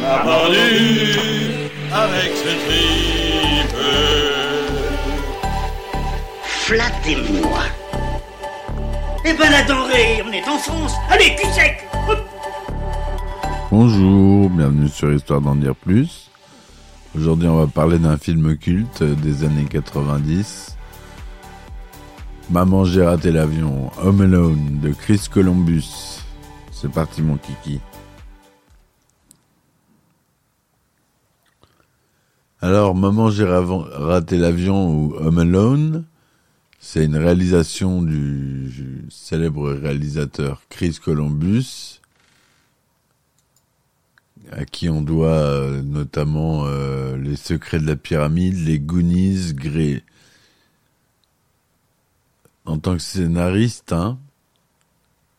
On a pendu avec ce. Flattez-moi. Eh ben la denrée, on est en France. Allez, cul sec. Bonjour, bienvenue sur Histoire d'en dire plus. Aujourd'hui, on va parler d'un film culte des années 90. Maman, j'ai raté l'avion, Home Alone de Chris Columbus. C'est parti, mon kiki. Alors, Maman, j'ai raté l'avion ou Home Alone, c'est une réalisation du, du célèbre réalisateur Chris Columbus à qui on doit euh, notamment euh, Les Secrets de la Pyramide, Les Goonies, Grey. En tant que scénariste, hein,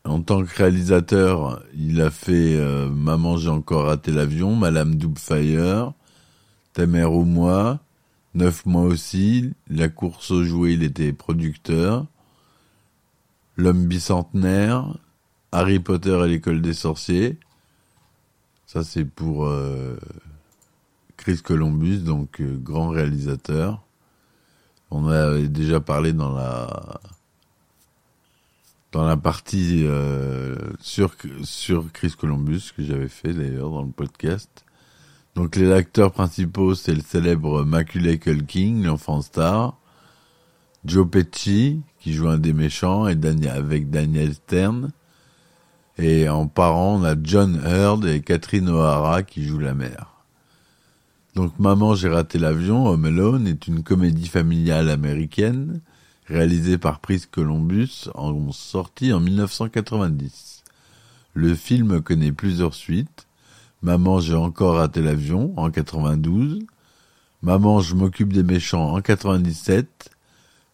en tant que réalisateur, il a fait euh, Maman, j'ai encore raté l'avion, Madame Doubtfire, Ta mère ou moi, Neuf mois aussi, La course aux jouets, il était producteur, L'homme bicentenaire, Harry Potter et l'école des sorciers, ça, c'est pour euh, Chris Columbus, donc euh, grand réalisateur. On a déjà parlé dans la partie euh, sur sur Chris Columbus que j'avais fait d'ailleurs dans le podcast. Donc les acteurs principaux, c'est le célèbre Macaulay Culkin, l'enfant star, Joe Pesci qui joue un des méchants et avec Daniel Stern. Et en parents, on a John Hurd et Catherine O'Hara qui jouent la mère. Donc Maman, j'ai raté l'avion, Home Alone est une comédie familiale américaine réalisée par Chris Columbus en sortie en 1990. Le film connaît plusieurs suites. Maman, j'ai encore raté l'avion en 92. Maman, je m'occupe des méchants en 97.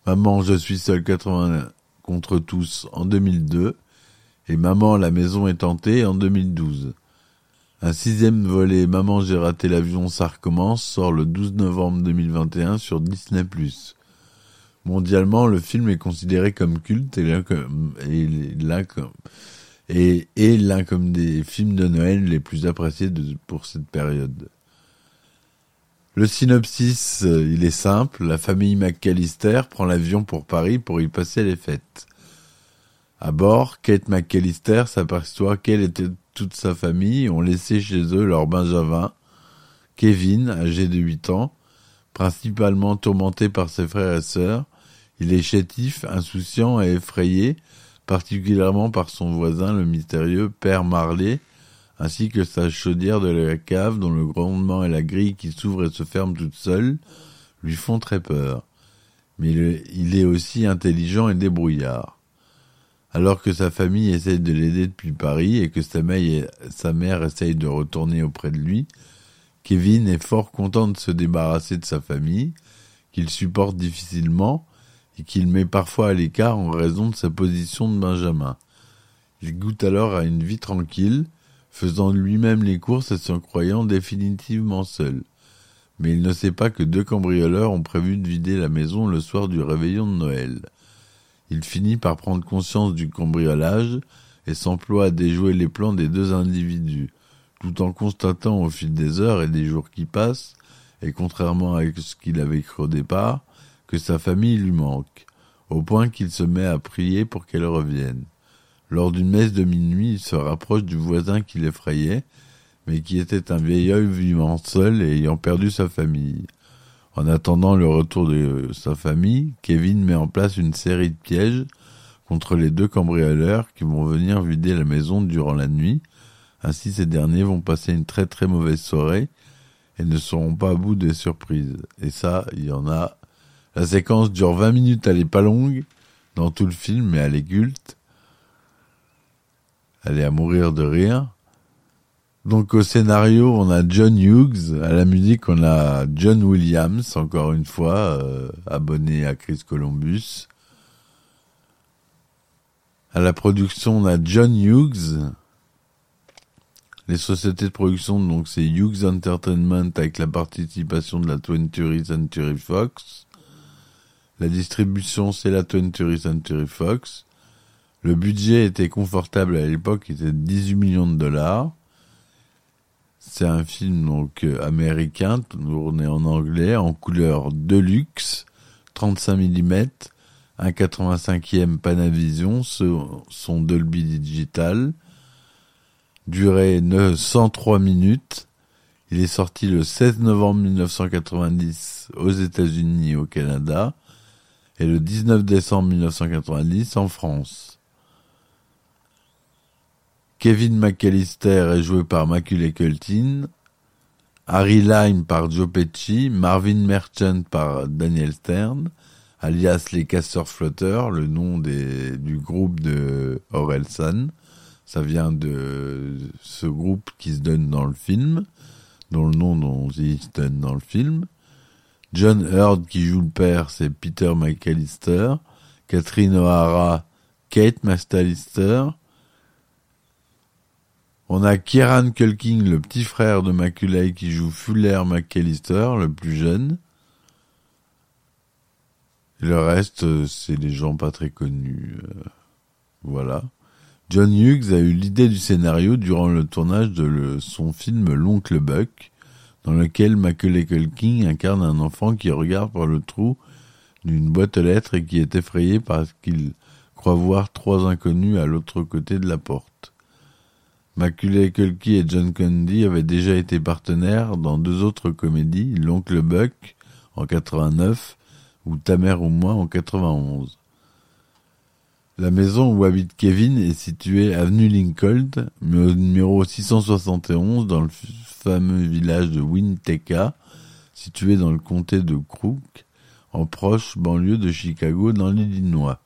Maman, je suis seul 80 contre tous en 2002 et Maman, la maison est tentée en 2012. Un sixième volet Maman, j'ai raté l'avion, ça recommence sort le 12 novembre 2021 sur Disney+. Mondialement, le film est considéré comme culte et l'un comme, et l'un comme, et, et l'un comme des films de Noël les plus appréciés pour cette période. Le synopsis, euh, il est simple. La famille McAllister prend l'avion pour Paris pour y passer les fêtes. À bord, Kate McAllister s'aperçoit qu'elle et toute sa famille ont laissé chez eux leur Benjamin, Kevin, âgé de 8 ans, principalement tourmenté par ses frères et sœurs. Il est chétif, insouciant et effrayé, particulièrement par son voisin, le mystérieux Père Marley, ainsi que sa chaudière de la cave dont le grondement et la grille qui s'ouvre et se ferme toute seule lui font très peur. Mais il- est aussi intelligent et débrouillard. Alors que sa famille essaye de l'aider depuis Paris et que sa mère, sa mère essaye de retourner auprès de lui, Kevin est fort content de se débarrasser de sa famille, qu'il supporte difficilement et qu'il met parfois à l'écart en raison de sa position de Benjamin. Il goûte alors à une vie tranquille, faisant lui-même les courses et se croyant définitivement seul. Mais il ne sait pas que deux cambrioleurs ont prévu de vider la maison le soir du réveillon de Noël. Il finit par prendre conscience du cambriolage et s'emploie à déjouer les plans des deux individus, tout en constatant au fil des heures et des jours qui passent, et contrairement à ce qu'il avait cru au départ, que sa famille lui manque, au point qu'il se met à prier pour qu'elle revienne. Lors d'une messe de minuit, il se rapproche du voisin qui l'effrayait, mais qui était un vieil homme vivant seul et ayant perdu sa famille. En attendant le retour de sa famille, Kevin met en place une série de pièges contre les deux cambrioleurs qui vont venir vider la maison durant la nuit. Ainsi, ces derniers vont passer une très très mauvaise soirée et ne seront pas à bout des surprises. Et ça, il y en a. La séquence dure 20 minutes, elle est pas longue dans tout le film, mais elle est culte. Elle est à mourir de rire. Donc au scénario, on a John Hughes, à la musique, on a John Williams, encore une fois, euh, abonné à Chris Columbus. À la production, on a John Hughes. Les sociétés de production, donc c'est Hughes Entertainment avec la participation de la 20th Century Fox. La distribution, c'est la 20th Century Fox. Le budget était confortable à l'époque, il était de 18 millions de dollars. C'est un film donc euh, américain, tourné en anglais, en couleur Deluxe, 35 mm, un 85e Panavision, son Dolby Digital, durée 103 minutes. Il est sorti le 16 novembre 1990 aux États-Unis et au Canada et le 19 décembre 1990 en France. Kevin McAllister est joué par Macaulay Culkin, Harry Lime par Joe Pesci, Marvin Merchant par Daniel Stern, alias les casseurs flotteurs, le nom du groupe de Orelsan. Ça vient de ce groupe qui se donne dans le film, dont le nom dont il se donne dans le film. John Hurd qui joue le père, c'est Peter McAllister. Catherine O'Hara, Kate McAllister. On a Kieran Culkin, le petit frère de Macaulay, qui joue Fuller McAllister, le plus jeune. le reste, euh, c'est des gens pas très connus. Euh, voilà. John Hughes a eu l'idée du scénario durant le tournage de son film L'Oncle Buck, dans lequel Macaulay Culkin incarne un enfant qui regarde par le trou d'une boîte aux lettres et qui est effrayé parce qu'il croit voir trois inconnus à l'autre côté de la porte. Macaulay Culkin et John Candy avaient déjà été partenaires dans deux autres comédies, L'Oncle Buck en 89 ou Ta mère ou moi en 91. La maison où habite Kevin est située avenue Lincoln, au numéro 671 dans le fameux village de Winteka, situé dans le comté de Crook, en proche banlieue de Chicago dans l'Illinois.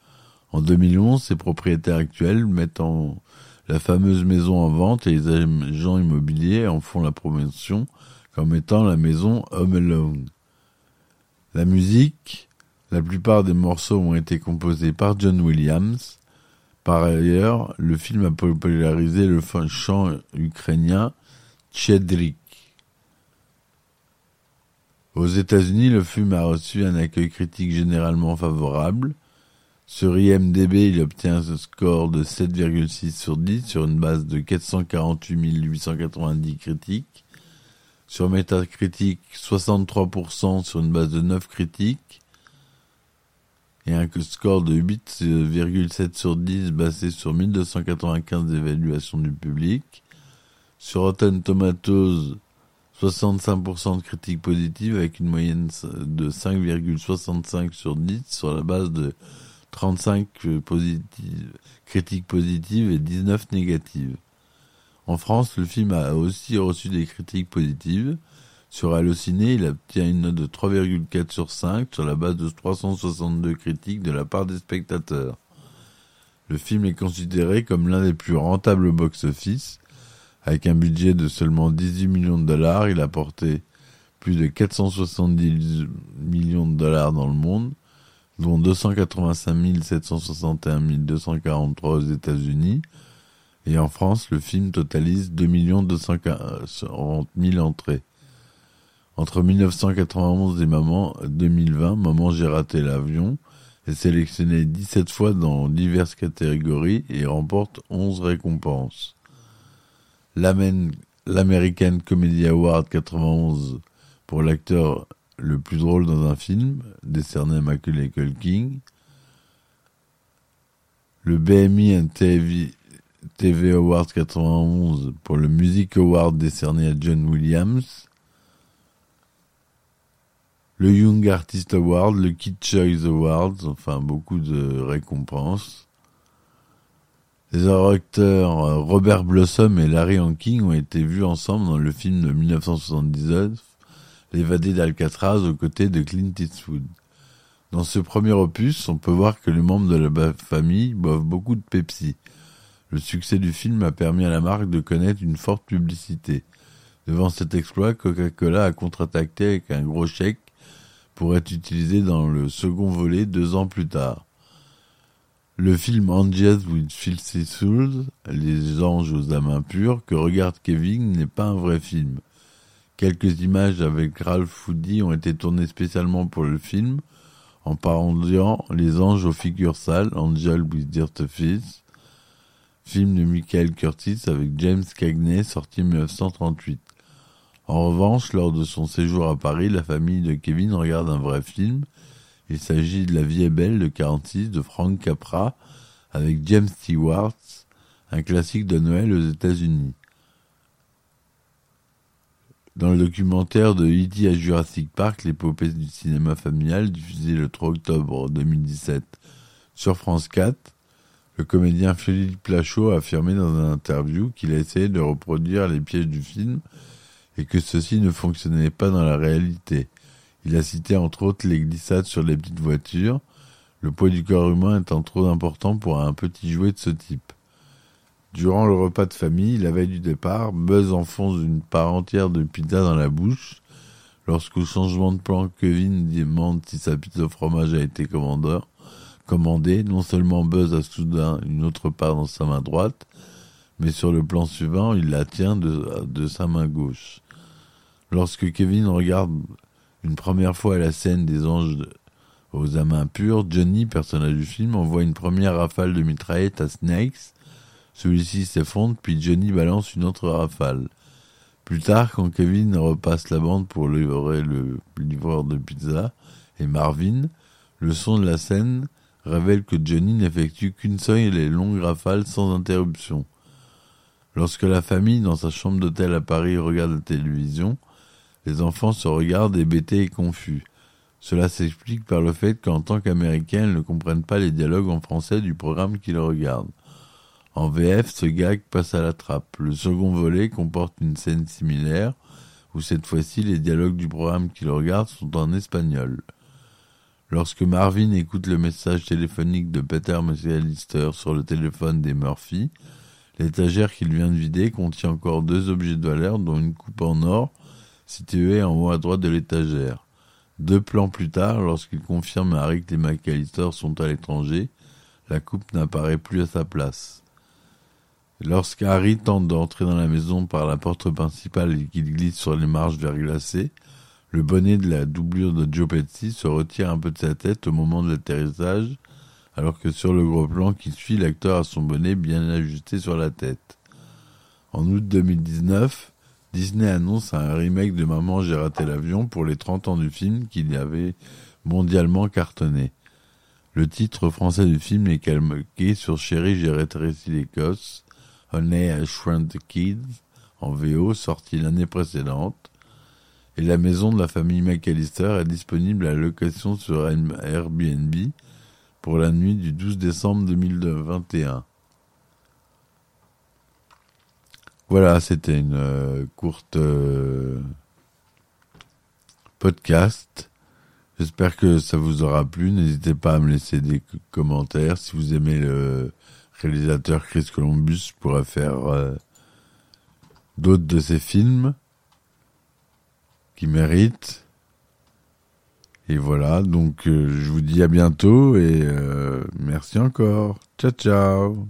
En 2011, ses propriétaires actuels mettent en la fameuse maison en vente et les agents immobiliers en font la promotion comme étant la maison Home Alone. La musique, la plupart des morceaux ont été composés par John Williams. Par ailleurs, le film a popularisé le chant ukrainien Tchedrik. Aux États-Unis, le film a reçu un accueil critique généralement favorable. Sur IMDB, il obtient un score de 7,6 sur 10 sur une base de 448 890 critiques. Sur Metacritic, 63% sur une base de 9 critiques. Et un score de 8,7 sur 10 basé sur 1295 évaluations du public. Sur Rotten Tomatoes, 65% de critiques positives avec une moyenne de 5,65 sur 10 sur la base de 35 positives, critiques positives et 19 négatives. En France, le film a aussi reçu des critiques positives. Sur Allociné, il obtient une note de 3,4 sur 5 sur la base de 362 critiques de la part des spectateurs. Le film est considéré comme l'un des plus rentables box-office. Avec un budget de seulement 18 millions de dollars, il a porté plus de 470 millions de dollars dans le monde, dont 285 761 243 aux États-Unis. Et en France, le film totalise 2 240 000 entrées. Entre 1991 et Maman 2020, Maman j'ai raté l'avion est sélectionné 17 fois dans diverses catégories et remporte 11 récompenses. L'American Comedy Award 91 pour l'acteur le plus drôle dans un film, décerné à Macaulay Culkin. Le BMI TV, Awards 91 pour le Music Award décerné à John Williams. Le Young Artist Award, le Kid Choice Awards, enfin beaucoup de récompenses. Les acteurs euh, Robert Blossom et Larry Hanking ont été vus ensemble dans le film de 1979 l'évadé d'Alcatraz aux côtés de Clint Eastwood. Dans ce premier opus, on peut voir que les membres de la famille boivent beaucoup de Pepsi. Le succès du film a permis à la marque de connaître une forte publicité. Devant cet exploit, Coca-Cola a contre-attaqué avec un gros chèque pour être utilisé dans le second volet deux ans plus tard. Le film Angels with Filthy Souls, Les anges aux âmes impures, que regarde Kevin, n'est pas un vrai film. Quelques images avec Ralph Foody ont été tournées spécialement pour le film, en parodiant Les anges aux figures sales, Angel with Dirty Face, film de Michael Curtis avec James Cagney sorti en 1938. En revanche, lors de son séjour à Paris, la famille de Kevin regarde un vrai film. Il s'agit de La vie est belle de 46 de Frank Capra avec James Stewart, un classique de Noël aux États-Unis. Dans le documentaire de E.T. à Jurassic Park, l'épopée du cinéma familial, diffusé le 3 octobre 2017 sur France 4, le comédien Philippe Lachaud a affirmé dans une interview qu'il a essayé de reproduire les pièges du film que ceci ne fonctionnait pas dans la réalité. Il a cité entre autres les glissades sur les petites voitures, le poids du corps humain étant trop important pour un petit jouet de ce type. Durant le repas de famille, la veille du départ, Buzz enfonce une part entière de pizza dans la bouche. Lorsqu'au changement de plan, Kevin demande si sa pizza au fromage a été commandée. Non seulement Buzz a soudain une autre part dans sa main droite, mais sur le plan suivant, il la tient de sa main gauche. Lorsque Kevin regarde une première fois la scène des anges aux âmes impures, Johnny, personnage du film, envoie une première rafale de mitraillette à Snakes, celui-ci s'effondre, puis Johnny balance une autre rafale. Plus tard, quand Kevin repasse la bande pour livrer le livreur de pizza et Marvin, le son de la scène révèle que Johnny n'effectue qu'une seule longue rafale sans interruption. Lorsque la famille, dans sa chambre d'hôtel à Paris, regarde la télévision, les enfants se regardent hébétés et confus. Cela s'explique par le fait qu'en tant qu'Américains, ils ne comprennent pas les dialogues en français du programme qu'ils regardent. En VF, ce gag passe à la trappe. Le second volet comporte une scène similaire, où cette fois-ci les dialogues du programme qu'il regarde sont en espagnol. Lorsque Marvin écoute le message téléphonique de Peter McAllister sur le téléphone des Murphy, l'étagère qu'il vient de vider contient encore deux objets de valeur, dont une coupe en or située en haut à droite de l'étagère. Deux plans plus tard, lorsqu'il confirme à Harry que les McAllister sont à l'étranger, la coupe n'apparaît plus à sa place. Lorsqu'Harry tente d'entrer dans la maison par la porte principale et qu'il glisse sur les marches verglacées, le bonnet de la doublure de Joe Pesci se retire un peu de sa tête au moment de l'atterrissage, alors que sur le gros plan qui suit, l'acteur a son bonnet bien ajusté sur la tête. En août 2019, Disney annonce un remake de Maman j'ai raté l'avion pour les 30 ans du film qu'il avait mondialement cartonné. Le titre français du film est calqué sur Chérie j'ai rétréci l'Écosse, Honey I Shrunk the Kids en VO sorti l'année précédente et la maison de la famille McAllister est disponible à location sur Airbnb pour la nuit du 12 décembre 2021. Voilà, c'était une euh, courte euh, podcast. J'espère que ça vous aura plu. N'hésitez pas à me laisser des commentaires si vous aimez le réalisateur Chris Columbus pourrait faire euh, d'autres de ses films qui méritent. Et voilà, donc je vous dis à bientôt et merci encore. Ciao ciao.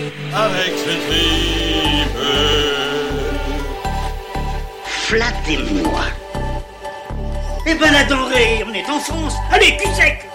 avec ce tripe. Flattez-moi. Eh ben la denrée, on est en France. Allez, cul sec